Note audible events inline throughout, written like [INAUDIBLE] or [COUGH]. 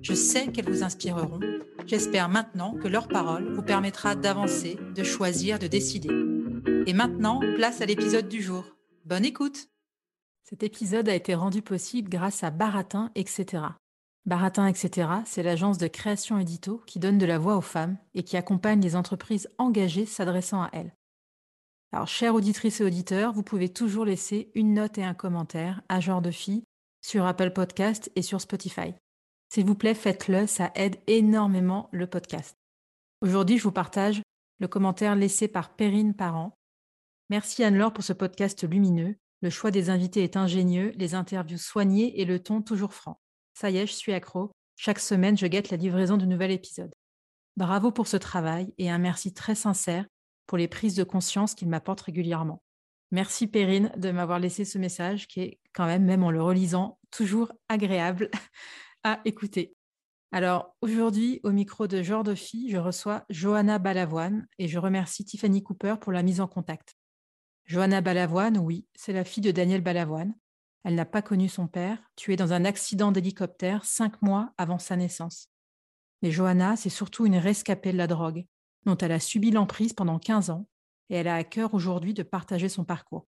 Je sais qu'elles vous inspireront. J'espère maintenant que leur parole vous permettra d'avancer, de choisir, de décider. Et maintenant, place à l'épisode du jour. Bonne écoute Cet épisode a été rendu possible grâce à Baratin, etc. Baratin, etc., c'est l'agence de création édito qui donne de la voix aux femmes et qui accompagne les entreprises engagées s'adressant à elles. Alors, chères auditrices et auditeurs, vous pouvez toujours laisser une note et un commentaire à genre de fille sur Apple Podcast et sur Spotify. S'il vous plaît, faites-le, ça aide énormément le podcast. Aujourd'hui, je vous partage le commentaire laissé par Perrine Parent. Merci Anne-Laure pour ce podcast lumineux. Le choix des invités est ingénieux, les interviews soignées et le ton toujours franc. Ça y est, je suis accro. Chaque semaine, je guette la livraison de nouvel épisode. Bravo pour ce travail et un merci très sincère pour les prises de conscience qu'il m'apporte régulièrement. Merci Perrine de m'avoir laissé ce message qui est quand même, même en le relisant, toujours agréable [LAUGHS] à écouter. Alors aujourd'hui, au micro de Genre de je reçois Johanna Balavoine et je remercie Tiffany Cooper pour la mise en contact. Johanna Balavoine, oui, c'est la fille de Daniel Balavoine. Elle n'a pas connu son père, tué dans un accident d'hélicoptère cinq mois avant sa naissance. Mais Johanna, c'est surtout une rescapée de la drogue, dont elle a subi l'emprise pendant 15 ans, et elle a à cœur aujourd'hui de partager son parcours.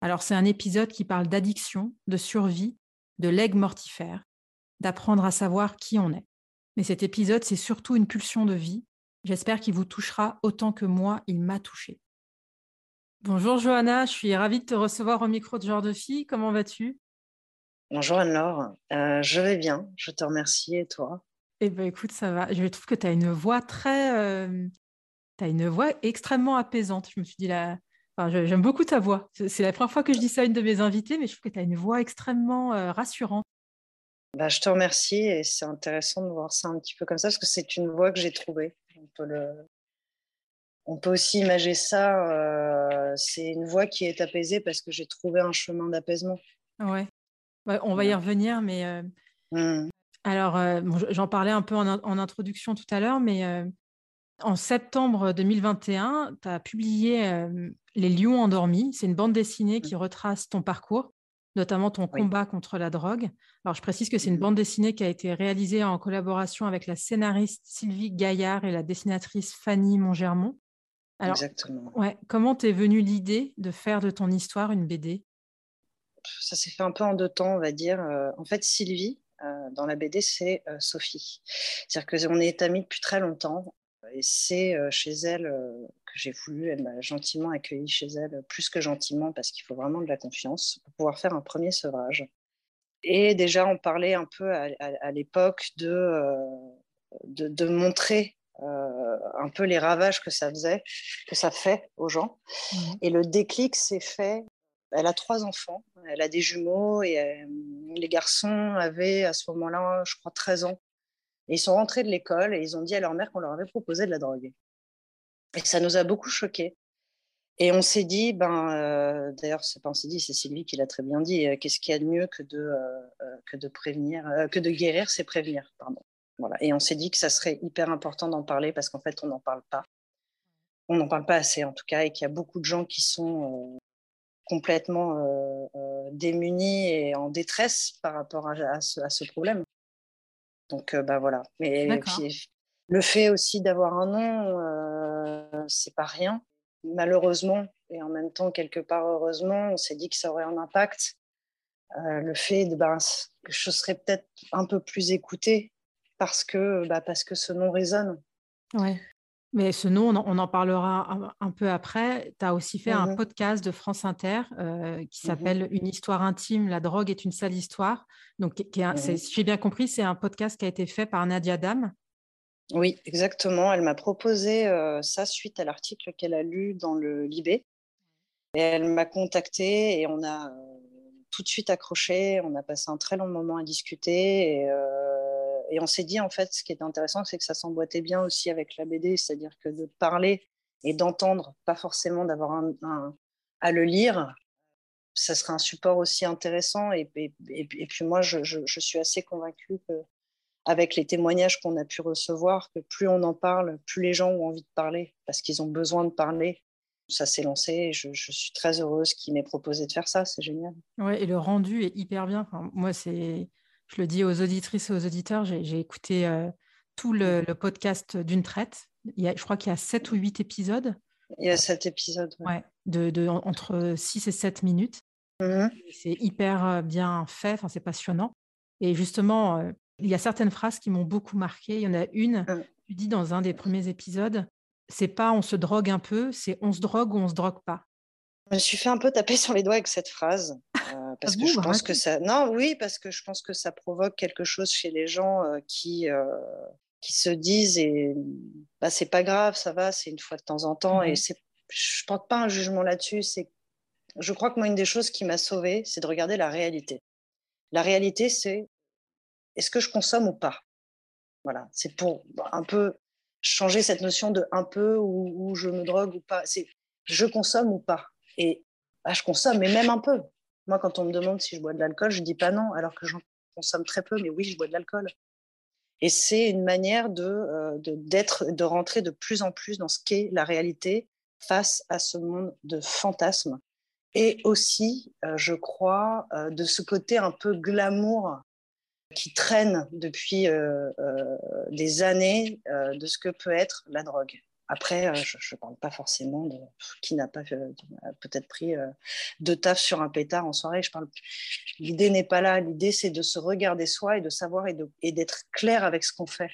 Alors c'est un épisode qui parle d'addiction, de survie, de legs mortifère, d'apprendre à savoir qui on est. Mais cet épisode, c'est surtout une pulsion de vie. J'espère qu'il vous touchera autant que moi, il m'a touché. Bonjour Johanna, je suis ravie de te recevoir au micro de Genre de Fille. Comment vas-tu? Bonjour Anne-Laure, euh, je vais bien, je te remercie et toi? Eh bien écoute, ça va. Je trouve que tu as une voix très... Euh, tu as une voix extrêmement apaisante. Je me suis dit là... Enfin, J'aime beaucoup ta voix. C'est la première fois que je dis ça à une de mes invitées, mais je trouve que tu as une voix extrêmement euh, rassurante. Bah, je te remercie et c'est intéressant de voir ça un petit peu comme ça parce que c'est une voie que j'ai trouvée. On peut, le... on peut aussi imaginer ça. Euh, c'est une voie qui est apaisée parce que j'ai trouvé un chemin d'apaisement. Ouais. on va y revenir, mais euh, mmh. alors euh, j'en parlais un peu en, en, introduction tout à l'heure, mais en septembre 2021, tu as publié Les Lions endormis. C'est une bande dessinée mmh. qui retrace ton parcours notamment ton combat contre la drogue. Alors, je précise que c'est une mmh bande dessinée qui a été réalisée en collaboration avec la scénariste Sylvie Gaillard et la dessinatrice Fanny Montgermont. Alors, Exactement. Ouais, comment t'es venue l'idée de faire de ton histoire une BD Ça s'est fait un peu en deux temps, on va dire. Euh, en fait, Sylvie, euh, dans la BD, c'est euh, Sophie. C'est-à-dire qu'on est amis depuis très longtemps. Et c'est chez elle j'ai voulu. Elle m'a gentiment accueilli chez elle, plus que gentiment, parce qu'il faut vraiment de la confiance pour pouvoir faire un premier sevrage. Et déjà, on parlait un peu à, l'époque de, euh, de, montrer euh, un peu les ravages que ça faisait, que ça fait aux gens. Mmh. Et le déclic s'est fait. Elle a trois enfants, elle a des jumeaux et euh, les garçons avaient à ce moment-là, je crois, 13 ans. Ils sont rentrés de l'école et ils ont dit à leur mère qu'on leur avait proposé de la drogue. Et ça nous a beaucoup choqués. Et on s'est dit, ben, euh, d'ailleurs, c'est pas on s'est dit, c'est Sylvie qui l'a très bien dit, euh, qu'est-ce qu'il y a de mieux que de, euh, que de prévenir, que de guérir, c'est prévenir, pardon. Voilà. Et on s'est dit que ça serait hyper important d'en parler parce qu'en fait, on n'en parle pas. On n'en parle pas assez, en tout cas, et qu'il y a beaucoup de gens qui sont complètement démunis et en détresse par rapport à, ce, problème. Donc, ben voilà. Mais puis, le fait aussi d'avoir un nom, c'est pas rien. Malheureusement, et en même temps, quelque part heureusement, on s'est dit que ça aurait un impact. Euh, le fait de, ben, que je serais peut-être un peu plus écoutée parce que, bah, parce que ce nom résonne. Ouais. Mais ce nom, on en, parlera un, peu après. Tu as aussi fait un podcast de France Inter euh, qui mmh s'appelle Une histoire intime, la drogue est une sale histoire. Donc, mmh si j'ai bien compris, c'est un podcast qui a été fait par Nadia Dam. Oui, exactement. Elle m'a proposé euh, ça suite à l'article qu'elle a lu dans le Libé. Et elle m'a contacté et on a euh, tout de suite accroché. On a passé un très long moment à discuter. Et, et on s'est dit, en fait, ce qui est intéressant, c'est que ça s'emboîtait bien aussi avec la BD, c'est-à-dire que de parler et d'entendre, pas forcément d'avoir un, à le lire, ça serait un support aussi intéressant. Et, puis moi, je, suis assez convaincue que avec les témoignages qu'on a pu recevoir, que plus on en parle, plus les gens ont envie de parler, parce qu'ils ont besoin de parler. Ça s'est lancé et je, je, suis très heureuse qu'il m'ait proposé de faire ça, c'est génial. Ouais, et le rendu est hyper bien. moi, c'est je le dis aux auditrices et aux auditeurs, j'ai écouté euh, tout le, podcast d'une traite. Il y a, je crois qu'il y a 7 ou 8 épisodes. Il y a 7 épisodes. Ouais, de, de, entre 6 et 7 minutes. Mmh c'est hyper euh, bien fait, c'est passionnant. Et justement, euh, il y a certaines phrases qui m'ont beaucoup marqué. Il y en a une, mmh. tu dis dans un des premiers épisodes, c'est pas on se drogue un peu, c'est on se drogue ou on se drogue pas? Je me suis fait un peu taper sur les doigts avec cette phrase. Euh, [LAUGHS] parce que je pense que ça. Non, oui, parce que je pense que ça provoque quelque chose chez les gens euh, qui, euh, qui se disent et bah, c'est pas grave, ça va, c'est une fois de temps en temps. Et c'est, je porte pas un jugement là-dessus. C'est, je crois que moi, une des choses qui m'a sauvée, c'est de regarder la réalité. La réalité, c'est est-ce que je consomme ou pas? Voilà, c'est pour un peu changer cette notion de un peu ou, je me drogue ou pas. C'est je consomme ou pas? Et bah, je consomme, mais même un peu. Moi, quand on me demande si je bois de l'alcool, je dis pas non, alors que j'en consomme très peu, mais oui, je bois de l'alcool. Et c'est une manière de, euh, d'être, de, rentrer de plus en plus dans ce qu'est la réalité face à ce monde de fantasmes. Et aussi, euh, je crois, euh, de ce côté un peu glamour qui traîne depuis des années de ce que peut être la drogue. Après, euh, je ne parle pas forcément de qui n'a pas euh, peut-être pris euh, deux taf sur un pétard en soirée. Je parle. L'idée n'est pas là. L'idée, c'est de se regarder soi et de savoir et d'être clair avec ce qu'on fait.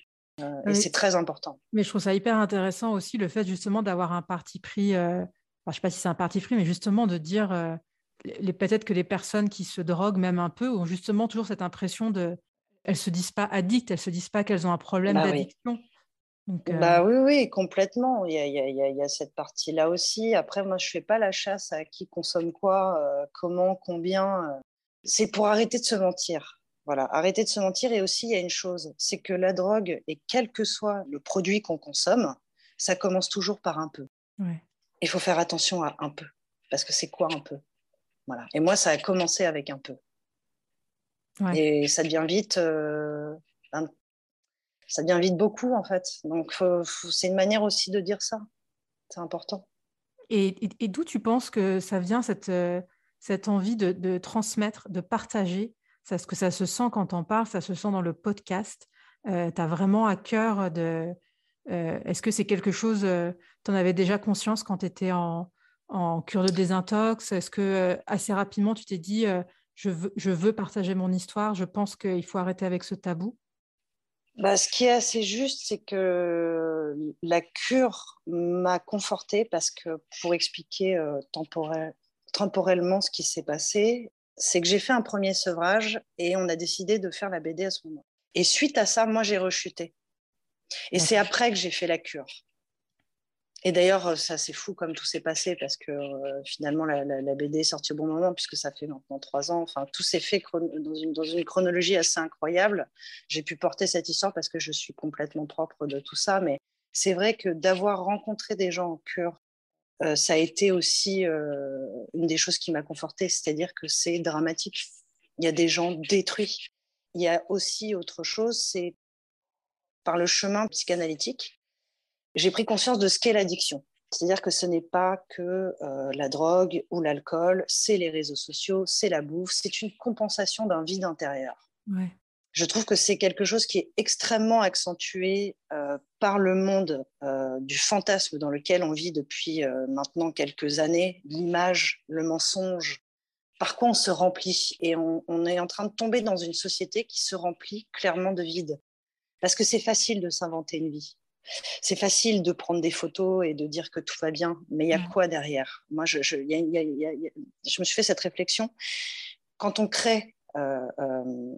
et c'est très important. Mais je trouve ça hyper intéressant aussi le fait justement d'avoir un parti pris. je ne sais pas si c'est un parti pris, mais justement de dire peut-être que les personnes qui se droguent même un peu ont justement toujours cette impression de elles se disent pas addictes, elles se disent pas qu'elles ont un problème bah d'addiction. Bah oui, oui, complètement. Il y a, il y a, il y a cette partie-là aussi. Après, moi, je fais pas la chasse à qui consomme quoi, euh, comment, combien. Euh. C'est pour arrêter de se mentir. Voilà, arrêter de se mentir. Et aussi, il y a une chose, c'est que la drogue, et quel que soit le produit qu'on consomme, ça commence toujours par un peu. Il faut faire attention à un peu, parce que c'est quoi un peu? Voilà. Et moi, ça a commencé avec un peu. Et ça devient vite euh, ça devient vite beaucoup en fait. Donc c'est une manière aussi de dire ça. C'est important. Et, d'où tu penses que ça vient cette, euh, envie de, transmettre, de partager? Ça, ce que ça se sent quand on parle, ça se sent dans le podcast? Euh, tu as vraiment à cœur de. Euh, est-ce que c'est quelque chose, tu en avais déjà conscience quand tu étais en, cure de désintox? Est-ce que assez rapidement tu t'es dit, je veux partager mon histoire, je pense qu'il faut arrêter avec ce tabou? Bah, ce qui est assez juste, c'est que la cure m'a confortée parce que pour expliquer euh, temporellement ce qui s'est passé, c'est que j'ai fait un premier sevrage et on a décidé de faire la BD à ce moment. Et suite à ça, moi, j'ai rechuté. Et c'est après que j'ai fait la cure. Et d'ailleurs, ça c'est fou comme tout s'est passé parce que finalement la, BD est sortie au bon moment puisque ça fait maintenant trois ans. Enfin, tout s'est fait dans une, chronologie assez incroyable. J'ai pu porter cette histoire parce que je suis complètement propre de tout ça. Mais c'est vrai que d'avoir rencontré des gens en cure, ça a été aussi une des choses qui m'a confortée. C'est-à-dire que c'est dramatique. Il y a des gens détruits. Il y a aussi autre chose, c'est par le chemin psychanalytique j'ai pris conscience de ce qu'est l'addiction. C'est-à-dire que ce n'est pas que euh, la drogue ou l'alcool, c'est les réseaux sociaux, c'est la bouffe, c'est une compensation d'un vide intérieur. Je trouve que c'est quelque chose qui est extrêmement accentué euh, par le monde euh, du fantasme dans lequel on vit depuis maintenant quelques années, l'image, le mensonge, par quoi on se remplit. Et on, on, est en train de tomber dans une société qui se remplit clairement de vide. Parce que c'est facile de s'inventer une vie. C'est facile de prendre des photos et de dire que tout va bien, mais il y a quoi derrière? Moi, je, je, je me suis fait cette réflexion. Quand on crée euh, euh,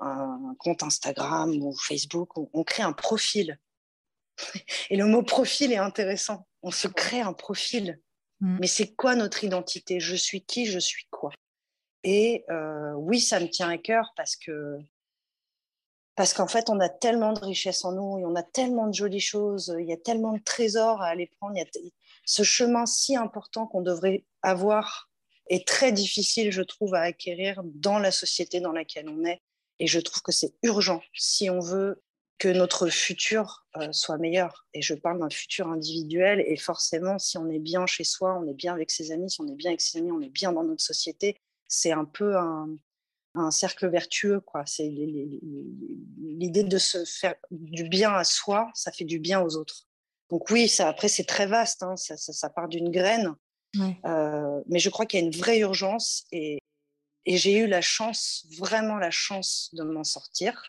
un, compte Instagram ou Facebook, on, crée un profil. Et le mot profil est intéressant. On se crée un profil. Mm. Mais c'est quoi notre identité? Je suis qui? Je suis quoi? Et euh, oui, ça me tient à cœur parce que parce qu'en fait, on a tellement de richesses en nous, on a tellement de jolies choses, il y a tellement de trésors à aller prendre, il y a ce chemin si important qu'on devrait avoir est très difficile, je trouve, à acquérir dans la société dans laquelle on est. Et je trouve que c'est urgent si on veut que notre futur euh, soit meilleur. Et je parle d'un futur individuel. Et forcément, si on est bien chez soi, on est bien avec ses amis, si on est bien avec ses amis, on est bien dans notre société. C'est un peu un, un cercle vertueux. quoi. C'est l'idée de se faire du bien à soi, ça fait du bien aux autres. Donc oui, ça, après, c'est très vaste. Hein. ça, ça, part d'une graine. Euh, mais je crois qu'il y a une vraie urgence et, et j'ai eu la chance, vraiment la chance de m'en sortir.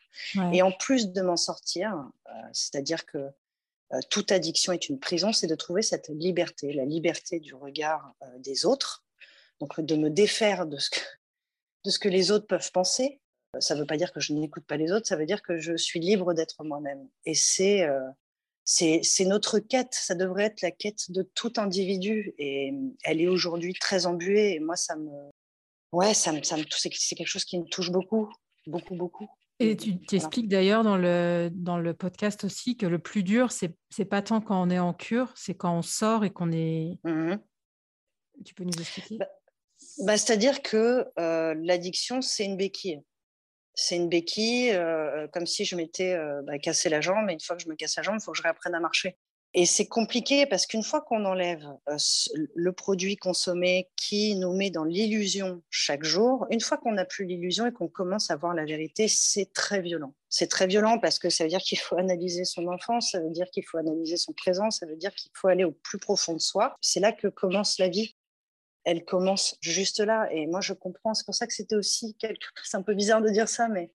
Et en plus de m'en sortir, euh, c'est-à-dire que euh, toute addiction est une prison, c'est de trouver cette liberté, la liberté du regard des autres. Donc de me défaire de ce que, de ce que les autres peuvent penser. Ça ne veut pas dire que je n'écoute pas les autres, ça veut dire que je suis libre d'être moi-même. Et c'est c'est notre quête, ça devrait être la quête de tout individu. Et elle est aujourd'hui très embuée. Et moi, ça me. Ouais, ça me, ça me c'est quelque chose qui me touche beaucoup, beaucoup, beaucoup. Et tu t'expliques d'ailleurs dans le, dans le podcast aussi que le plus dur, c'est n'est pas tant quand on est en cure, c'est quand on sort et qu'on est. Mmh tu peux nous expliquer? Bah, bah, C'est-à-dire que euh, l'addiction, c'est une béquille c'est une béquille, euh, comme si je m'étais euh, bah, cassé la jambe. Et une fois que je me casse la jambe, il faut que je réapprenne à marcher. Et c'est compliqué parce qu'une fois qu'on enlève le produit consommé qui nous met dans l'illusion chaque jour, une fois qu'on n'a plus l'illusion et qu'on commence à voir la vérité, c'est très violent. C'est très violent parce que ça veut dire qu'il faut analyser son enfance, ça veut dire qu'il faut analyser son présent, ça veut dire qu'il faut aller au plus profond de soi. C'est là que commence la vie elle commence juste là. Et moi, je comprends. C'est pour ça que c'était aussi quelque... C'est un peu bizarre de dire ça, mais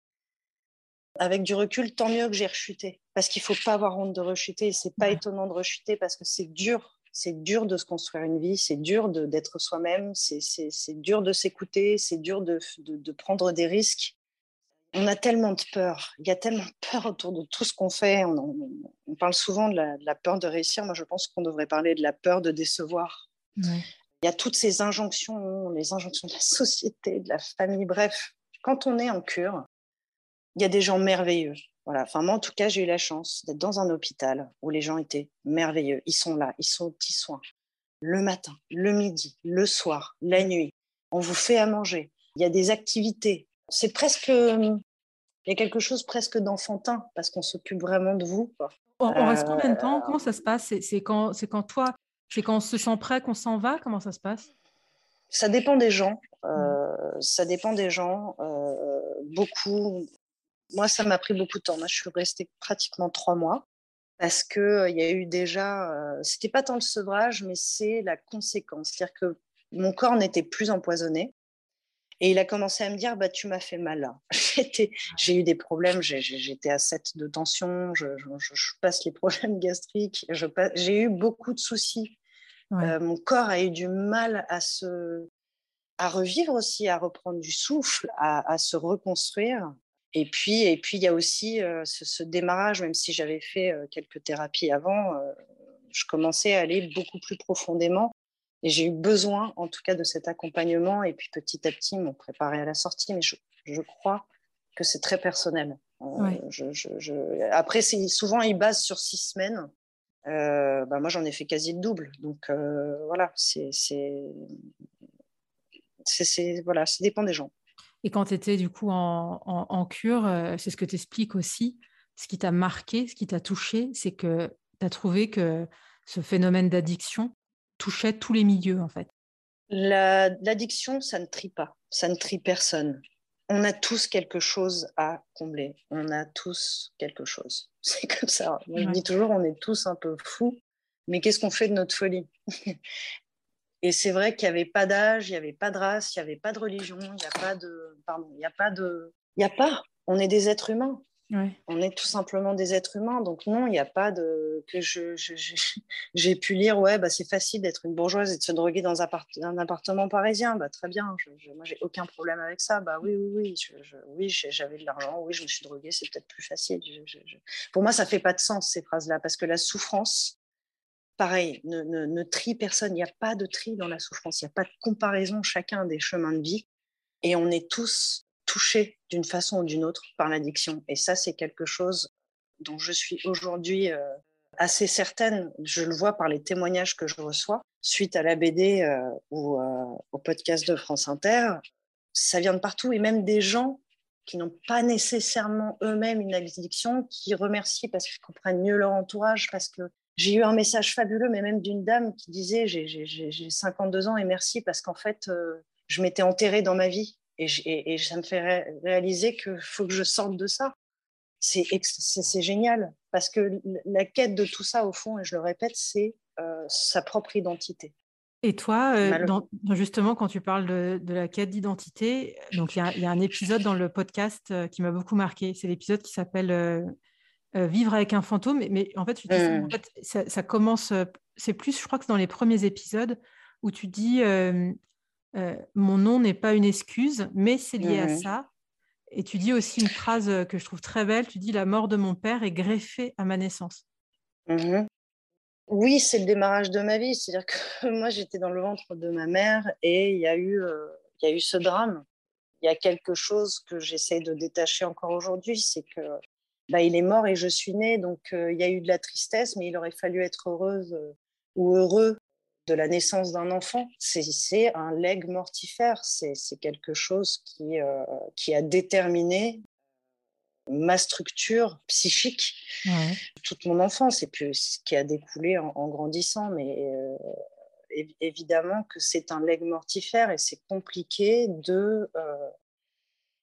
avec du recul, tant mieux que j'ai rechuté. Parce qu'il faut pas avoir honte de rechuter. C'est pas étonnant de rechuter parce que c'est dur. C'est dur de se construire une vie. C'est dur d'être soi-même. C'est dur de s'écouter. C'est dur de, de, prendre des risques. On a tellement de peur. Il y a tellement de peur autour de tout ce qu'on fait. On, on, parle souvent de la, peur de réussir. Moi, je pense qu'on devrait parler de la peur de décevoir. Il y a toutes ces injonctions, les injonctions de la [LAUGHS] société, de la famille, bref. Quand on est en cure, il y a des gens merveilleux. Voilà. Enfin, moi, en tout cas, j'ai eu la chance d'être dans un hôpital où les gens étaient merveilleux. Ils sont là, ils sont aux petits soins. Le matin, le midi, le soir, la nuit. On vous fait à manger. Il y a des activités. C'est presque. Il y a quelque chose presque d'enfantin parce qu'on s'occupe vraiment de vous. On, reste combien de temps? Comment ça se passe? C'est quand, quand toi, c'est quand on se sent prêt qu'on s'en va Comment ça se passe? Ça dépend des gens. Euh, ça dépend des gens. Euh, beaucoup. Moi, ça m'a pris beaucoup de temps. Moi, je suis restée pratiquement trois mois parce qu'il euh, y a eu déjà. C'était pas tant le sevrage, mais c'est la conséquence. C'est-à-dire que mon corps n'était plus empoisonné. Et il a commencé à me dire, bah, tu m'as fait mal là. [LAUGHS] j'ai eu des problèmes, j'étais à 7 de tension, je, passe les problèmes gastriques, j'ai eu beaucoup de soucis. Euh, mon corps a eu du mal à se à revivre aussi, à reprendre du souffle, à, se reconstruire. Et puis, et puis, il y a aussi euh, ce, démarrage, même si j'avais fait euh, quelques thérapies avant, je commençais à aller beaucoup plus profondément et j'ai eu besoin, en tout cas, de cet accompagnement. Et puis petit à petit, ils m'ont préparé à la sortie. Mais je, crois que c'est très personnel. Euh, après, souvent, ils basent sur six semaines. Euh, bah, moi, j'en ai fait quasi le double. Donc euh, voilà, c'est voilà, ça dépend des gens. Et quand tu étais du coup en, en cure, c'est ce que tu expliques aussi. Ce qui t'a marqué, ce qui t'a touché, c'est que tu as trouvé que ce phénomène d'addiction, touchait tous les milieux, en fait. L'addiction, ça ne trie pas, ça ne trie personne. On a tous quelque chose à combler, on a tous quelque chose. [LAUGHS] C'est comme ça. Moi, Je dis toujours, on est tous un peu fous, mais qu'est-ce qu'on fait de notre folie? Et c'est vrai qu'il n'y avait pas d'âge, il n'y avait pas de race, il n'y avait pas de religion, il n'y a pas de. Pardon, il n'y a pas de. Il n'y a pas. On est des êtres humains. On est tout simplement des êtres humains. Donc non, il n'y a pas de que je, [LAUGHS] j'ai pu lire ouais bah c'est facile d'être une bourgeoise et de se droguer dans un, appartement parisien. Bah très bien. Je, moi j'ai aucun problème avec ça. Bah oui oui oui. oui j'avais de l'argent. Oui je me suis droguée. C'est peut-être plus facile. Pour moi ça fait pas de sens ces phrases là parce que la souffrance pareil, ne, trie personne. Il n'y a pas de tri dans la souffrance. Il n'y a pas de comparaison chacun des chemins de vie. Et on est tous touchés d'une façon ou d'une autre par l'addiction. Et ça, c'est quelque chose dont je suis aujourd'hui euh, assez certaine. Je le vois par les témoignages que je reçois suite à la BD euh, ou euh, au podcast de France Inter. Ça vient de partout et même des gens qui n'ont pas nécessairement eux-mêmes une addiction, qui remercient parce qu'ils comprennent mieux leur entourage, parce que j'ai eu un message fabuleux, mais même d'une dame qui disait j'ai 52 ans et merci parce qu'en fait, je m'étais enterrée dans ma vie et, et, ça me fait réaliser qu'il faut que je sorte de ça. C'est génial parce que la quête de tout ça, au fond, et je le répète, c'est euh, sa propre identité. Et toi, euh, justement, quand tu parles de, la quête d'identité, donc il y, y, a un épisode dans le podcast qui m'a beaucoup marqué. C'est l'épisode qui s'appelle euh, vivre avec un fantôme. Mais, en fait, mmh. ça, commence, euh, c'est plus, je crois que dans les premiers épisodes où tu dis euh, mon nom n'est pas une excuse, mais c'est lié à ça. Et tu dis aussi une phrase que je trouve très belle. Tu dis la mort de mon père est greffée à ma naissance. Mmh oui, c'est le démarrage de ma vie. C'est-à-dire que [LAUGHS] moi, j'étais dans le ventre de ma mère et il y a eu, il y a eu ce drame. Il y a quelque chose que j'essaie de détacher encore aujourd'hui, c'est que bah, il est mort et je suis née. Donc, euh, il y a eu de la tristesse, mais il aurait fallu être heureuse euh, ou heureux de la naissance d'un enfant. C'est un legs mortifère. C'est quelque chose qui, euh, qui a déterminé ma structure psychique toute mon enfance et puis ce qui a découlé en, grandissant. Mais évidemment que c'est un legs mortifère et c'est compliqué de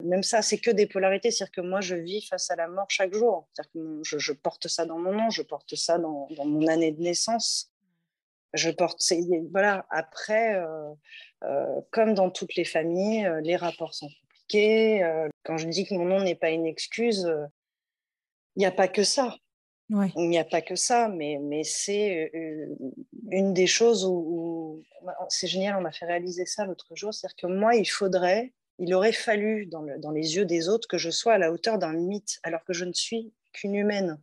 même ça, c'est que des polarités. C'est-à-dire que moi, je vis face à la mort chaque jour. Que je, porte ça dans mon nom, je porte ça dans, mon année de naissance. Je porte. Voilà. Après, euh, euh, comme dans toutes les familles, euh, les rapports sont compliqués. quand je dis que mon nom n'est pas une excuse, il n'y a pas que ça. Il n'y a pas que ça, mais, mais c'est une des choses où c'est génial, on m'a fait réaliser ça l'autre jour. C'est-à-dire que moi, il faudrait il aurait fallu, dans, les yeux des autres, que je sois à la hauteur d'un mythe, alors que je ne suis qu'une humaine.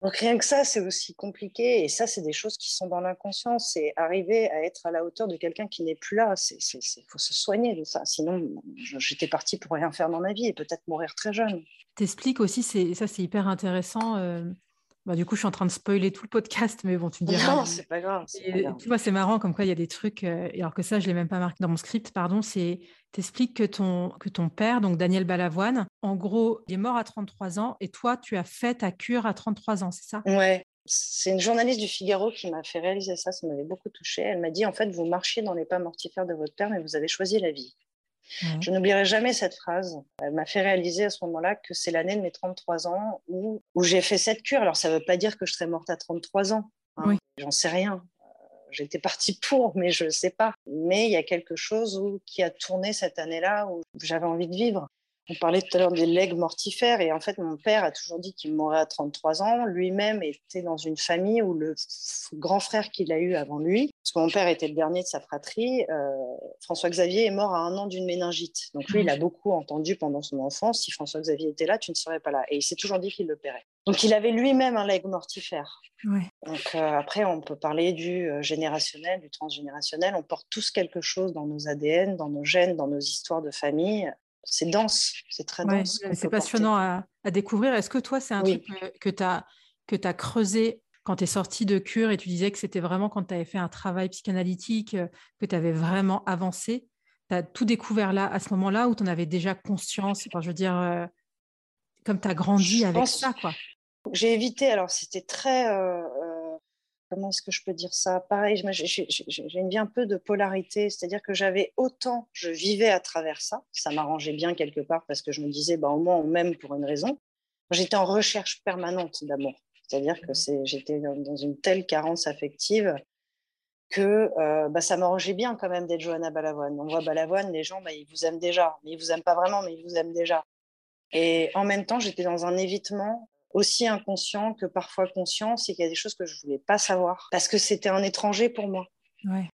Donc rien que ça, c'est aussi compliqué. Et ça, c'est des choses qui sont dans l'inconscient. C'est arriver à être à la hauteur de quelqu'un qui n'est plus là. Il faut se soigner de ça. Sinon, j'étais partie pour rien faire dans ma vie et peut-être mourir très jeune. T'expliques aussi, ça c'est hyper intéressant. Euh, bah, du coup, je suis en train de spoiler tout le podcast, mais bon, tu me diras. Non, c'est pas grave. Tu vois, c'est marrant comme quoi il y a des trucs, euh, alors que ça, je ne l'ai même pas marqué dans mon script, pardon, c'est t'expliques que ton, que ton père, donc Daniel Balavoine, en gros, il est mort à 33 ans et toi, tu as fait ta cure à 33 ans, c'est ça? Ouais. C'est une journaliste du Figaro qui m'a fait réaliser ça, ça m'avait beaucoup touché. Elle m'a dit, en fait, vous marchiez dans les pas mortifères de votre père, mais vous avez choisi la vie. Je n'oublierai jamais cette phrase. Elle m'a fait réaliser à ce moment-là que c'est l'année de mes 33 ans où, où j'ai fait cette cure. Alors, ça ne veut pas dire que je serais morte à 33 ans. Hein. J'en sais rien. Euh, j'étais partie [LAUGHS] pour, mais je ne sais pas. Mais il y a quelque chose où, qui a tourné cette année-là où j'avais envie de vivre. On parlait tout à l'heure des legs mortifères et en fait mon père a toujours dit qu'il mourrait à 33 ans. Lui-même était dans une famille où le grand frère qu'il a eu avant lui, parce que mon père était le dernier de sa fratrie, euh, François Xavier est mort à un an d'une méningite. Donc lui, il a mmh. beaucoup entendu pendant son enfance, si François Xavier était là, tu ne serais pas là. Et il s'est toujours dit qu'il le paierait. Donc il avait lui-même un leg mortifère. Donc euh, après, on peut parler du euh, générationnel, du transgénérationnel. On porte tous quelque chose dans nos ADN, dans nos gènes, dans nos histoires de famille c'est dense, c'est très dense. c'est passionnant à, découvrir. Est-ce que toi, c'est un truc que, tu as, as creusé quand tu es sorti de cure et tu disais que c'était vraiment quand tu avais fait un travail psychanalytique, euh, que tu avais vraiment avancé? Tu as tout découvert là, à ce moment-là, où tu en avais déjà conscience? Enfin, Je veux dire, euh, comme tu as grandi avec ça, quoi. J'ai évité, alors c'était très. Euh, comment est-ce que je peux dire ça? Pareil, j'ai une vie un peu de polarité, c'est-à-dire que j'avais autant, je vivais à travers ça, ça m'arrangeait bien quelque part parce que je me disais, bah, au moins on m'aime pour une raison. J'étais en recherche permanente d'amour, c'est-à-dire que mmh. j'étais dans une telle carence affective que euh, bah, ça m'arrangeait bien quand même d'être Johanna Balavoine. On voit Balavoine, les gens, bah, ils vous aiment déjà, mais ils vous aiment pas vraiment, mais ils vous aiment déjà. Et en même temps, j'étais dans un évitement aussi inconscient que parfois conscient, c'est qu'il y a des choses que je voulais pas savoir parce que c'était un étranger pour moi. Ouais.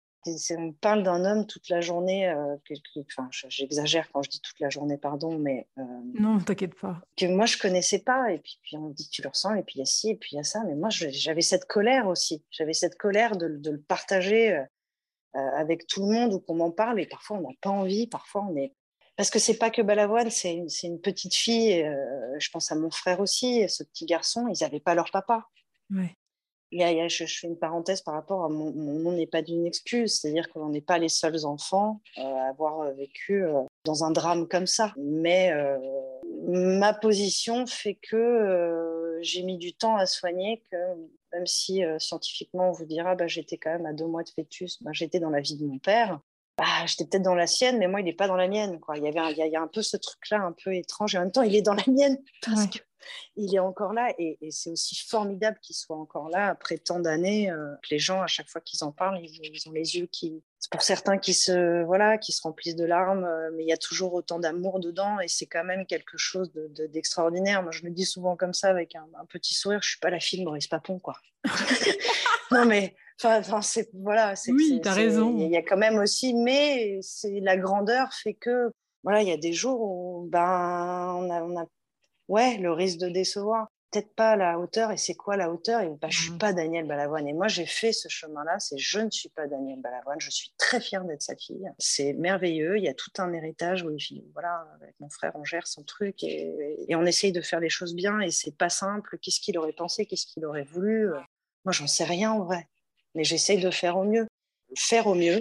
On parle d'un homme toute la journée, euh, enfin, j'exagère quand je dis toute la journée, pardon, mais. Euh, non, t'inquiète pas. Que moi, je connaissais pas, et puis, puis on me dit tu le ressens, et puis il y a ci, et puis il y a ça, mais moi, j'avais cette colère aussi. J'avais cette colère de, de le partager euh, avec tout le monde ou qu'on m'en parle, et parfois on n'a pas envie, parfois on est. Parce que c'est pas que Balavoine, c'est une, une, petite fille, je pense à mon frère aussi, ce petit garçon, ils n'avaient pas leur papa. Ouais je, fais une parenthèse par rapport à mon, nom n'est pas d'une excuse, c'est-à-dire qu'on n'est pas les seuls enfants euh, à avoir euh, vécu euh, dans un drame comme ça. Mais ma position fait que j'ai mis du temps à soigner, que même si scientifiquement on vous dira bah, j'étais quand même à deux mois de fœtus, bah, j'étais dans la vie de mon père. Bah, j'étais peut-être dans la sienne, mais moi, il n'est pas dans la mienne. Quoi. Il, y avait il, y a, un peu ce truc-là un peu étrange. Et en même temps, il est dans la mienne [LAUGHS] parce que il est encore là et, c'est aussi formidable qu'il soit encore là après tant d'années. Euh, les gens, à chaque fois qu'ils en parlent, ils, ont les yeux qui, pour certains qui se, voilà, qui se remplissent de larmes, euh, mais il y a toujours autant d'amour dedans et c'est quand même quelque chose d'extraordinaire. Moi, je me dis souvent comme ça avec un, petit sourire, je suis pas la fille de Maurice Papon, quoi. [LAUGHS] non, mais Enfin, c'est voilà. Oui, tu as raison. Il y a quand même aussi, mais c'est la grandeur fait que voilà, il y a des jours où ben on a, on a ouais, le risque de décevoir. Peut-être pas à la hauteur. Et c'est quoi la hauteur? Et ben, Je ne suis mmh. pas Daniel Balavoine. Et moi, j'ai fait ce chemin-là. C'est je ne suis pas Daniel Balavoine. Je suis très fière d'être sa fille. C'est merveilleux. Il y a tout un héritage où, voilà, avec mon frère, on gère son truc et, et on essaye de faire les choses bien. Et c'est pas simple. Qu'est-ce qu'il aurait pensé? Qu'est-ce qu'il aurait voulu? Moi, j'en sais rien en vrai. Mais j'essaye de faire au mieux. Faire au mieux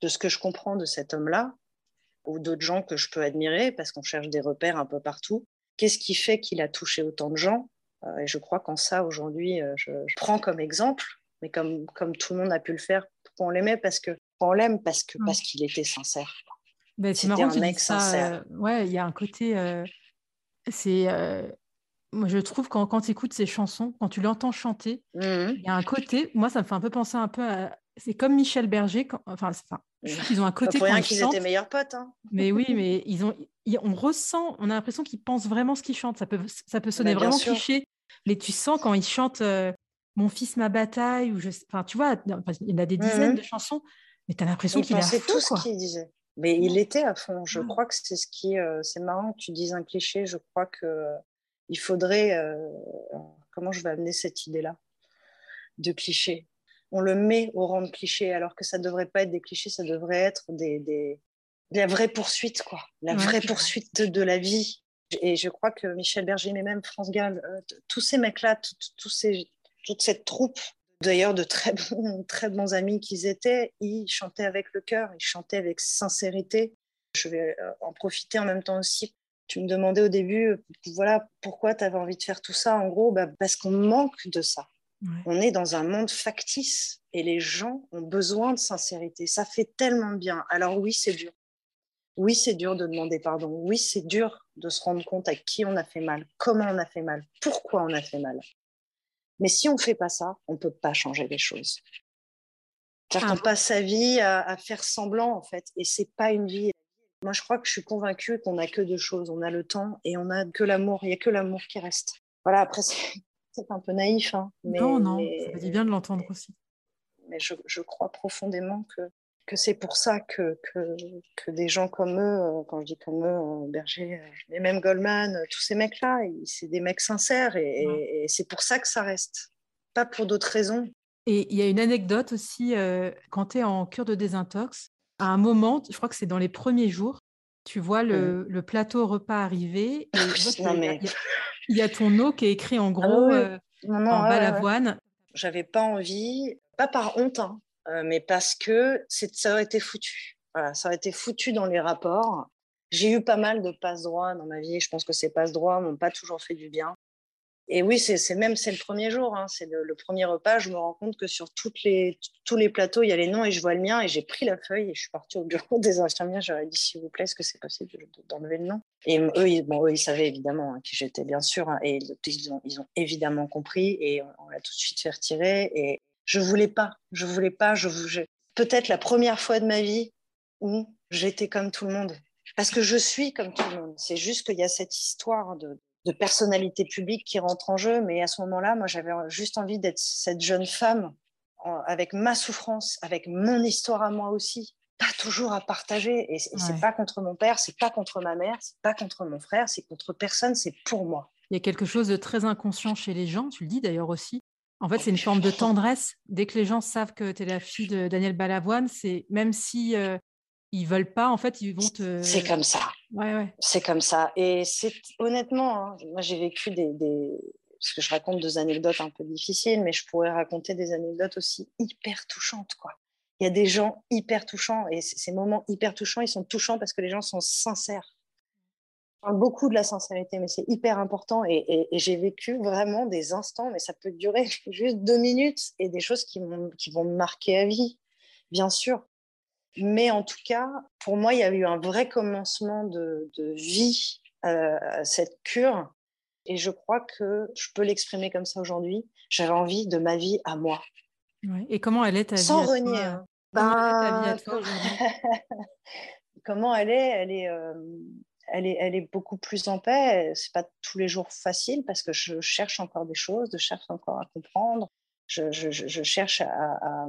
de ce que je comprends de cet homme-là ou d'autres gens que je peux admirer parce qu'on cherche des repères un peu partout Qu'est-ce qui fait qu'il a touché autant de gens? Euh, Et je crois qu'en ça, aujourd'hui, euh, je, prends comme exemple, mais comme, comme tout le monde a pu le faire, pourquoi on l'aimait Parce que on l'aime parce que parce qu'il était sincère. Ben, c'est marrant, un mec sincère. Euh, ouais, il y a un côté. c'est moi, je trouve quand, quand tu écoutes ces chansons, quand tu l'entends chanter, mmh il y a un côté, moi, ça me fait un peu penser un peu à. C'est comme Michel Berger, quand, enfin, enfin, ils ont un côté. Pour rien qu'ils étaient meilleurs potes. Hein. Mais oui, mais ils ont, on ressent, on a l'impression qu'ils pensent vraiment ce qu'ils chantent. Ça peut, ça peut sonner bah, vraiment cliché, mais tu sens quand ils chantent euh, Mon fils, ma bataille, ou je, enfin, tu vois, il y en a des dizaines de chansons, mais tu as l'impression qu'il est à fond, tout ce qu'il disait. Mais il était à fond. Je crois que c'est ce qui, euh, c'est marrant que tu dises un cliché. Je crois que il faudrait, comment je vais amener cette idée-là de cliché on le met au rang de cliché, alors que ça ne devrait pas être des clichés, ça devrait être des, des... la vraie poursuite, quoi. La vraie poursuite de la vie. Et je crois que Michel Berger, mais même France Gall, euh, tous ces mecs-là, ces, toute cette troupe, d'ailleurs de très bons, [LAUGHS] très bons amis qu'ils étaient, ils chantaient avec le cœur, ils chantaient avec sincérité. Je vais euh, en profiter en même temps aussi. Tu me demandais au début, euh, voilà, pourquoi tu avais envie de faire tout ça En gros, bah, parce qu'on manque de ça. On est dans un monde factice et les gens ont besoin de sincérité. Ça fait tellement bien. Alors oui, c'est dur. Oui, c'est dur de demander pardon. Oui, c'est dur de se rendre compte à qui on a fait mal, comment on a fait mal, pourquoi on a fait mal. Mais si on ne fait pas ça, on ne peut pas changer les choses. Car on ah. passe sa vie à, faire semblant, en fait, et c'est pas une vie. Moi, je crois que je suis convaincue qu'on n'a que deux choses. On a le temps et on a que l'amour. Il n'y a que l'amour qui reste. Voilà, après, [LAUGHS] c'est un peu naïf. Hein, mais, non, non, ça fait bien de l'entendre aussi. Mais je, je, crois profondément que, que c'est pour ça que, que, que, des gens comme eux, euh, quand je dis comme eux, euh, Berger, et même Goldman, tous ces mecs-là, c'est des mecs sincères et, c'est pour ça que ça reste, pas pour d'autres raisons. Et il y a une anecdote aussi, euh, quand tu es en cure de désintox, à un moment, je crois que c'est dans les premiers jours, tu vois le, le plateau repas arriver. Et non, mais il y a ton eau qui est écrit en ah gros euh, en balavoine. J'avais pas envie, pas par honte, hein, euh, mais parce que ça aurait été foutu. Voilà, ça aurait été foutu dans les rapports. J'ai eu pas mal de passe droits dans ma vie. Je pense que ces passe droits m'ont pas toujours fait du bien. Et oui, c'est même c'est le premier jour, hein, c'est le, premier repas. Je me rends compte que sur toutes les, tous les plateaux, il y a les noms et je vois le mien et j'ai pris la feuille et je suis partie au bureau [LAUGHS] des infirmières. J'aurais dit s'il vous plaît, est-ce que c'est possible d'enlever le nom? Et eux, ils, bon, ils savaient évidemment hein, qui j'étais, bien sûr, hein, et ils ont, ils ont, évidemment compris et on l'a tout de suite fait retirer. Et je voulais pas, je voulais pas. Je peut-être la première fois de ma vie où j'étais comme tout le monde. Parce que je suis comme tout le monde. C'est juste qu'il y a cette histoire de, de personnalité publique qui rentre en jeu. Mais à ce moment-là, moi, j'avais juste envie d'être cette jeune femme avec ma souffrance, avec mon histoire à moi aussi, pas toujours à partager. Et c'est pas contre mon père, c'est pas contre ma mère, c'est pas contre mon frère, c'est contre personne, c'est pour moi. Il y a quelque chose de très inconscient chez les gens, tu le dis d'ailleurs aussi. En fait, c'est une forme de tendresse. Dès que les gens savent que tu es la fille de Daniel Balavoine, c'est même si euh, ils veulent pas, en fait, ils vont te. C'est comme ça. Ouais, ouais. C'est comme ça. Et c'est honnêtement, hein, moi j'ai vécu des, parce que je raconte deux anecdotes un peu difficiles, mais je pourrais raconter des anecdotes aussi hyper touchantes, quoi. Il y a des gens hyper touchants et ces moments hyper touchants, ils sont touchants parce que les gens sont sincères. Je parle beaucoup de la sincérité, mais c'est hyper important et, j'ai vécu vraiment des instants, mais ça peut durer [LAUGHS] juste deux minutes et des choses qui, qui vont me marquer à vie, bien sûr. Mais en tout cas, pour moi, il y a eu un vrai commencement de, vie euh, à cette cure et je crois que je peux l'exprimer comme ça aujourd'hui. J'avais envie de ma vie à moi. Et comment elle est ta Sans vie Sans renier. Hein. Ben... [LAUGHS] comment elle est? Elle est, euh, elle est, elle est beaucoup plus en paix. C'est pas tous les jours facile parce que je cherche encore des choses, je cherche encore à comprendre. Je, je, je cherche à, à,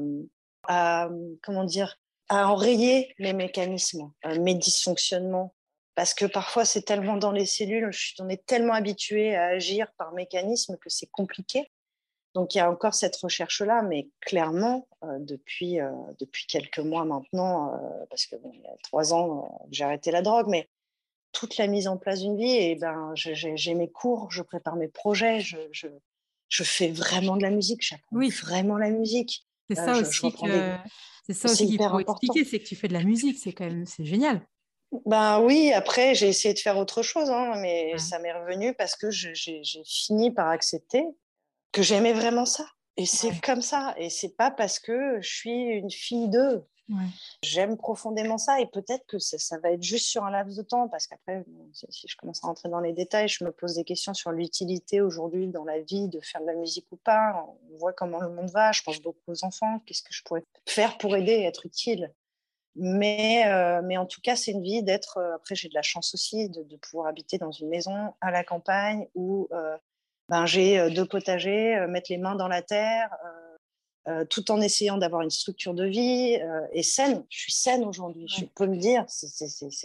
à, comment dire, à enrayer les mécanismes, euh, mes dysfonctionnements, parce que parfois c'est tellement dans les cellules, on est tellement habitué à agir par mécanisme que c'est compliqué. Donc il y a encore cette recherche-là, mais clairement, euh, depuis, euh, depuis quelques mois maintenant, euh, parce que il y a trois ans, j'ai arrêté la drogue, mais toute la mise en place d'une vie, et ben, j'ai mes cours, je prépare mes projets, je, je, je fais vraiment de la musique, j'apprends oui. vraiment la musique. C'est ça aussi que... Ça aussi qu'il faut expliquer, c'est que tu fais de la musique, c'est quand même c'est génial. Ben oui, après, j'ai essayé de faire autre chose, hein, mais ça m'est revenu parce que j'ai fini par accepter que j'aimais vraiment ça. Et c'est comme ça. Et c'est pas parce que je suis une fille d'eux. J'aime profondément ça et peut-être que ça, va être juste sur un laps de temps parce qu'après, si je commence à rentrer dans les détails, je me pose des questions sur l'utilité aujourd'hui dans la vie de faire de la musique ou pas. On voit comment le monde va. Je pense beaucoup aux enfants. Qu'est-ce que je pourrais faire pour aider et être utile? Mais, euh, mais en tout cas, c'est une vie d'être. Euh, après, j'ai de la chance aussi de, de, pouvoir habiter dans une maison à la campagne où euh, ben, j'ai deux potagers, mettre les mains dans la terre, tout en essayant d'avoir une structure de vie et saine. Je suis saine aujourd'hui, je peux me dire.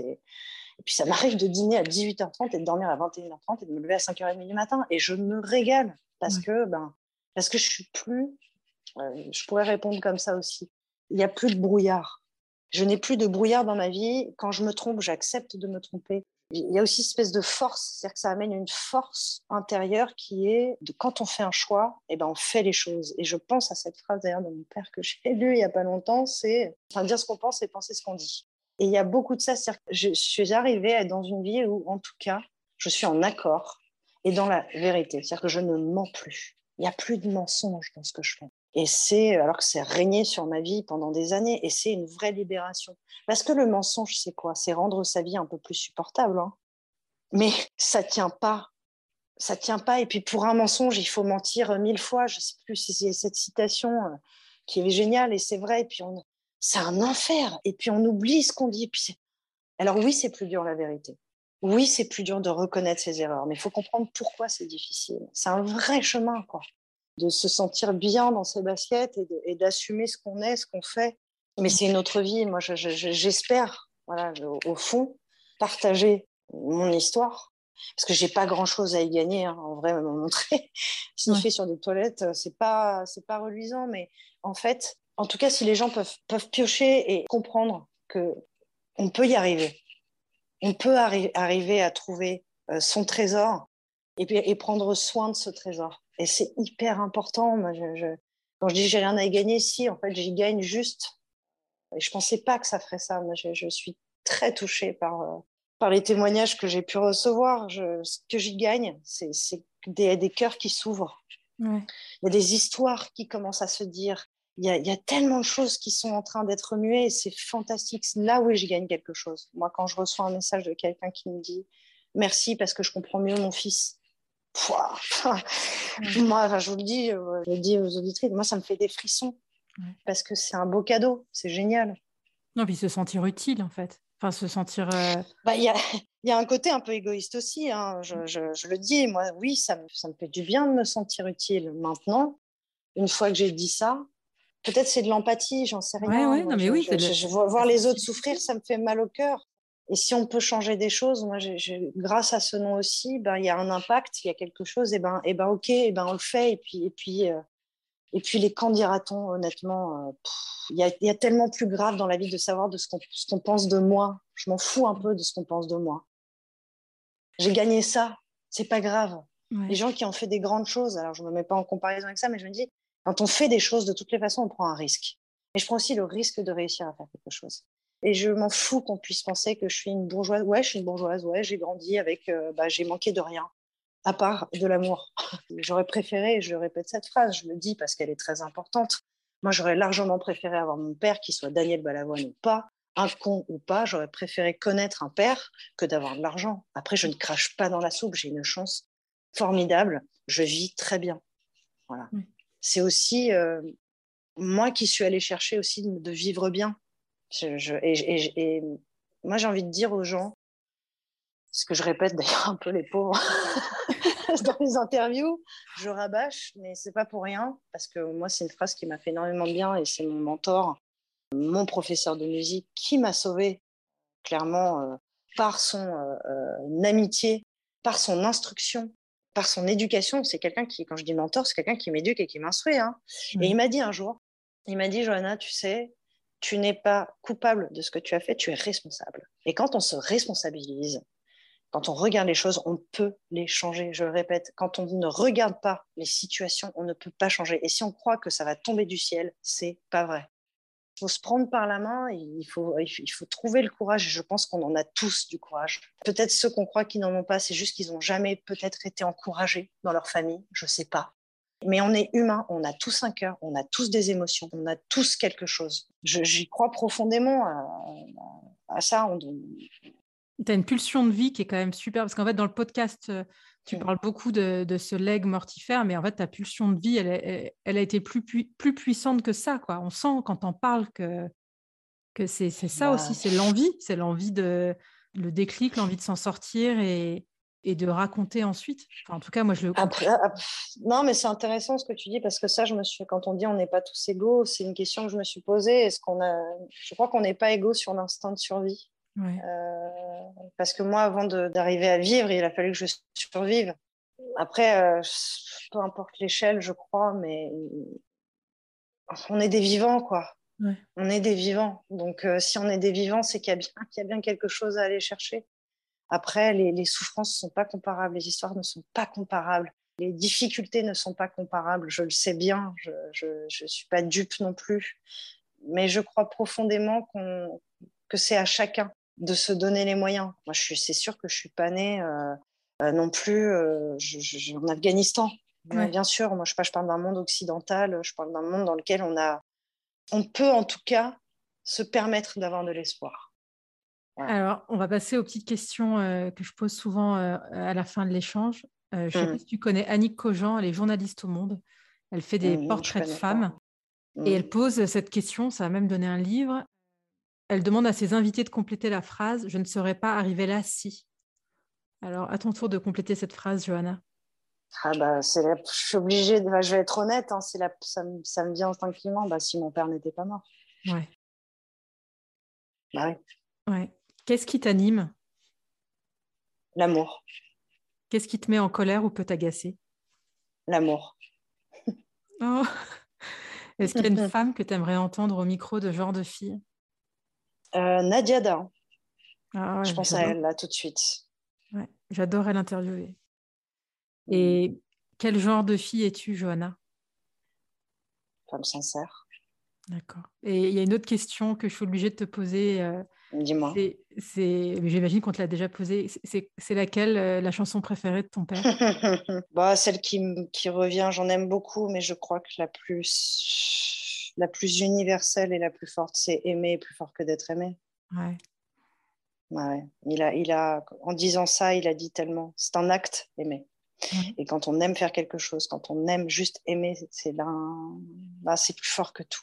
Et puis, ça m'arrive de dîner à 18h30 et de dormir à 21h30 et de me lever à 5h30 du matin. Et je me régale parce, que, ben, parce que je suis plus. je pourrais répondre comme ça aussi. Il n'y a plus de brouillard je n'ai plus de brouillard dans ma vie. Quand je me trompe, j'accepte de me tromper. Il y a aussi une espèce de force, c'est-à-dire que ça amène une force intérieure qui est de quand on fait un choix, eh ben on fait les choses. Et je pense à cette phrase d'ailleurs de mon père que [LAUGHS] j'ai lue il n'y a pas longtemps, c'est enfin, dire ce qu'on pense et penser ce qu'on dit. Et il y a beaucoup de ça, c'est-à-dire que je suis arrivée à être dans une vie où, en tout cas, je suis en accord et dans la vérité, c'est-à-dire que je ne mens plus. Il n'y a plus de mensonges dans ce que je fais. Et c'est, alors que c'est régné sur ma vie pendant des années, et c'est une vraie libération. Parce que le mensonge, c'est quoi? C'est rendre sa vie un peu plus supportable. Hein. Mais [LAUGHS] ça tient pas. Ça tient pas. Et puis pour un mensonge, il faut mentir mille fois. Je sais plus si c'est cette citation euh, qui est géniale, et c'est vrai. Et puis c'est un enfer. Et puis on oublie ce qu'on dit. puis alors oui, c'est plus dur la vérité. Oui, c'est plus dur de reconnaître ses erreurs, mais il faut comprendre pourquoi c'est difficile. C'est un vrai chemin, quoi de se sentir bien dans ses baskets et d'assumer ce qu'on est, ce qu'on fait. Mais c'est une autre vie. Moi, j'espère, voilà, au, fond, partager mon histoire. Parce que j'ai pas grand chose à y gagner, hein, en vrai, me montrer. [LAUGHS] Sniffer sur des toilettes, c'est pas, c'est pas reluisant. Mais en fait, en tout cas, si les gens peuvent, peuvent piocher et comprendre que on peut y arriver, on peut arriver à trouver euh, son trésor et, et prendre soin de ce trésor. Et c'est hyper important. Moi, je, quand je dis j'ai rien à y gagner, si, en fait, j'y gagne juste. Et je pensais pas que ça ferait ça. Moi, je, suis très touchée par, euh, par les témoignages que j'ai pu recevoir. Je, ce que j'y gagne, c'est des, des cœurs qui s'ouvrent. Il y a des histoires qui commencent à se dire. Il y, a, il y a tellement de choses qui sont en train d'être muées et c'est fantastique. Là où je gagne quelque chose. Moi, quand je reçois un message de quelqu'un qui me dit merci parce que je comprends mieux mon fils, moi, je vous le dis, euh, je le dis aux auditrices, moi, ça me fait des frissons parce que c'est un beau cadeau, c'est génial. Non, puis se sentir utile, en fait. Enfin, se sentir. Bah, il y, a, [LAUGHS] y, a, un côté un peu égoïste aussi. Hein. Je, je, je, le dis, moi, oui, ça me, ça me fait du bien de me sentir utile. Maintenant, une fois que j'ai dit ça, peut-être c'est de l'empathie, j'en sais rien. Ouais, ouais, non, mais oui, je, voir les autres souffrir, ça me fait mal au cœur. Et si on peut changer des choses, moi, grâce à ce nom aussi, ben, il y a un impact, il y a quelque chose, et ben, et ben ok, et ben, on le fait. Et puis, et puis, euh, et puis les quand dira-t-on, honnêtement, euh, il y, a, y, a, tellement plus grave dans la vie de savoir de ce qu'on pense de moi. Je m'en fous un peu de ce qu'on pense de moi. J'ai gagné ça, c'est pas grave. Les gens qui ont fait des grandes choses, alors je ne me mets pas en comparaison avec ça, mais je me dis, quand on fait des choses, de toutes les façons, on prend un risque. Et je prends aussi le risque de réussir à faire quelque chose. Et je m'en fous qu'on puisse penser que je suis une bourgeoise. Ouais, je suis une bourgeoise. Ouais, j'ai grandi avec. Euh, bah, j'ai manqué de rien, à part de l'amour. [LAUGHS] j'aurais préféré, je répète cette phrase, je le dis parce qu'elle est très importante. Moi, j'aurais largement préféré avoir mon père, qui soit Daniel Balavoine ou pas, un con ou pas. J'aurais préféré connaître un père que d'avoir de l'argent. Après, je ne crache pas dans la soupe. J'ai une chance formidable. Je vis très bien. Voilà. C'est aussi euh, moi qui suis allée chercher aussi de vivre bien je, et, moi, j'ai envie de dire aux gens, ce que je répète d'ailleurs un peu les pauvres [LAUGHS] dans les interviews, je rabâche, mais c'est pas pour rien, parce que moi, c'est une phrase qui m'a fait énormément de bien et c'est mon mentor, mon professeur de musique, qui m'a sauvé clairement euh, par son euh, euh, amitié, par son instruction, par son éducation. C'est quelqu'un qui, quand je dis mentor, c'est quelqu'un qui m'éduque et qui m'instruit. Hein. Et il m'a dit un jour, il m'a dit, Johanna, tu sais, tu n'es pas coupable de ce que tu as fait, tu es responsable. Et quand on se responsabilise, quand on regarde les choses, on peut les changer. Je le répète, quand on ne regarde pas les situations, on ne peut pas changer. Et si on croit que ça va tomber du ciel, c'est pas vrai. Il faut se prendre par la main, il faut, trouver le courage. Et je pense qu'on en a tous du courage. Peut-être ceux qu'on croit qu'ils n'en ont pas, c'est juste qu'ils n'ont jamais peut-être été encouragés dans leur famille. Je sais pas. Mais on est humain, on a tous un cœur, on a tous des émotions, on a tous quelque chose. J'y crois profondément à, ça. Tu as une pulsion de vie qui est quand même super, parce qu'en fait, dans le podcast, euh, tu mm. parles beaucoup de, ce leg mortifère, mais en fait, ta pulsion de vie, elle, elle, a été plus, plus puissante que ça. Quoi. On sent quand on parle que, que c'est ça bah aussi, c'est l'envie, c'est l'envie de le déclic, l'envie de s'en sortir et, et de raconter ensuite. en tout cas, moi, je le. Après, non, mais c'est intéressant ce que tu dis parce que ça, je me suis. Quand on dit on n'est pas tous égaux, c'est une question que je me suis posée. Est-ce qu'on a Je crois qu'on n'est pas égaux sur l'instinct de survie. Euh, parce que moi, avant d'arriver à vivre, il a fallu que je survive. Après, euh, peu importe l'échelle, je crois, mais on est des vivants, quoi. On est des vivants. Donc, euh, si on est des vivants, c'est qu'il y, y, a bien quelque chose à aller chercher. Après, les, souffrances ne sont pas comparables, les histoires ne sont pas comparables, les difficultés ne sont pas comparables. Je le sais bien, je ne suis pas dupe non plus. Mais je crois profondément que c'est à chacun de se donner les moyens. Moi, c'est sûr que je ne suis pas née euh, euh, non plus euh, en Afghanistan. Bien sûr, moi, je, je parle d'un monde occidental, je parle d'un monde dans lequel on, a, on peut en tout cas se permettre d'avoir de l'espoir. Alors, on va passer aux petites questions euh, que je pose souvent euh, à la fin de l'échange. Euh, je ne sais pas mmh. si tu connais Annick Cogent, elle est journaliste au Monde. Elle fait des mmh, portraits de femmes. Et elle mmh. pose cette question, ça a même donné un livre. Elle demande à ses invités de compléter la phrase Je ne serais pas arrivée là si. Alors, à ton tour de compléter cette phrase, Johanna. Ah bah, je suis obligée, de... je vais être honnête, hein, la... ça, me... ça, me vient instinctivement bah, si mon père n'était pas mort. Ouais. Bah, oui. Ouais. Qu'est-ce qui t'anime? L'amour. Qu'est-ce qui te met en colère ou peut t'agacer? L'amour. [LAUGHS] Oh. Est-ce qu'il y a une femme que tu aimerais entendre au micro de genre de fille? Euh, Nadia. Ah je pense à elle là tout de suite. Ouais, J'adorerais l'interviewer. Et quel genre de fille es-tu, Johanna? Femme sincère. D'accord. Et il y a une autre question que je suis obligée de te poser. Euh, Dis-moi. J'imagine qu'on te l'a déjà posé. C'est laquelle euh, la chanson préférée de ton père? [LAUGHS] Bah, Celle qui, qui revient, j'en aime beaucoup, mais je crois que la plus, la plus universelle et la plus forte, c'est aimer plus fort que d'être aimé. Ouais. ouais. Il a, il a, en disant ça, il a dit tellement. C'est un acte, aimer. Et quand on aime faire quelque chose, quand on aime juste aimer, c'est là, là c'est plus fort que tout.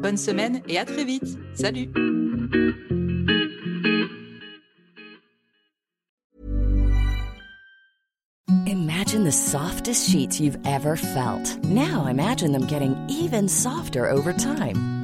Bonne semaine et à très vite. Salut Imagine the softest sheets you've ever felt. Now imagine them getting even softer over time.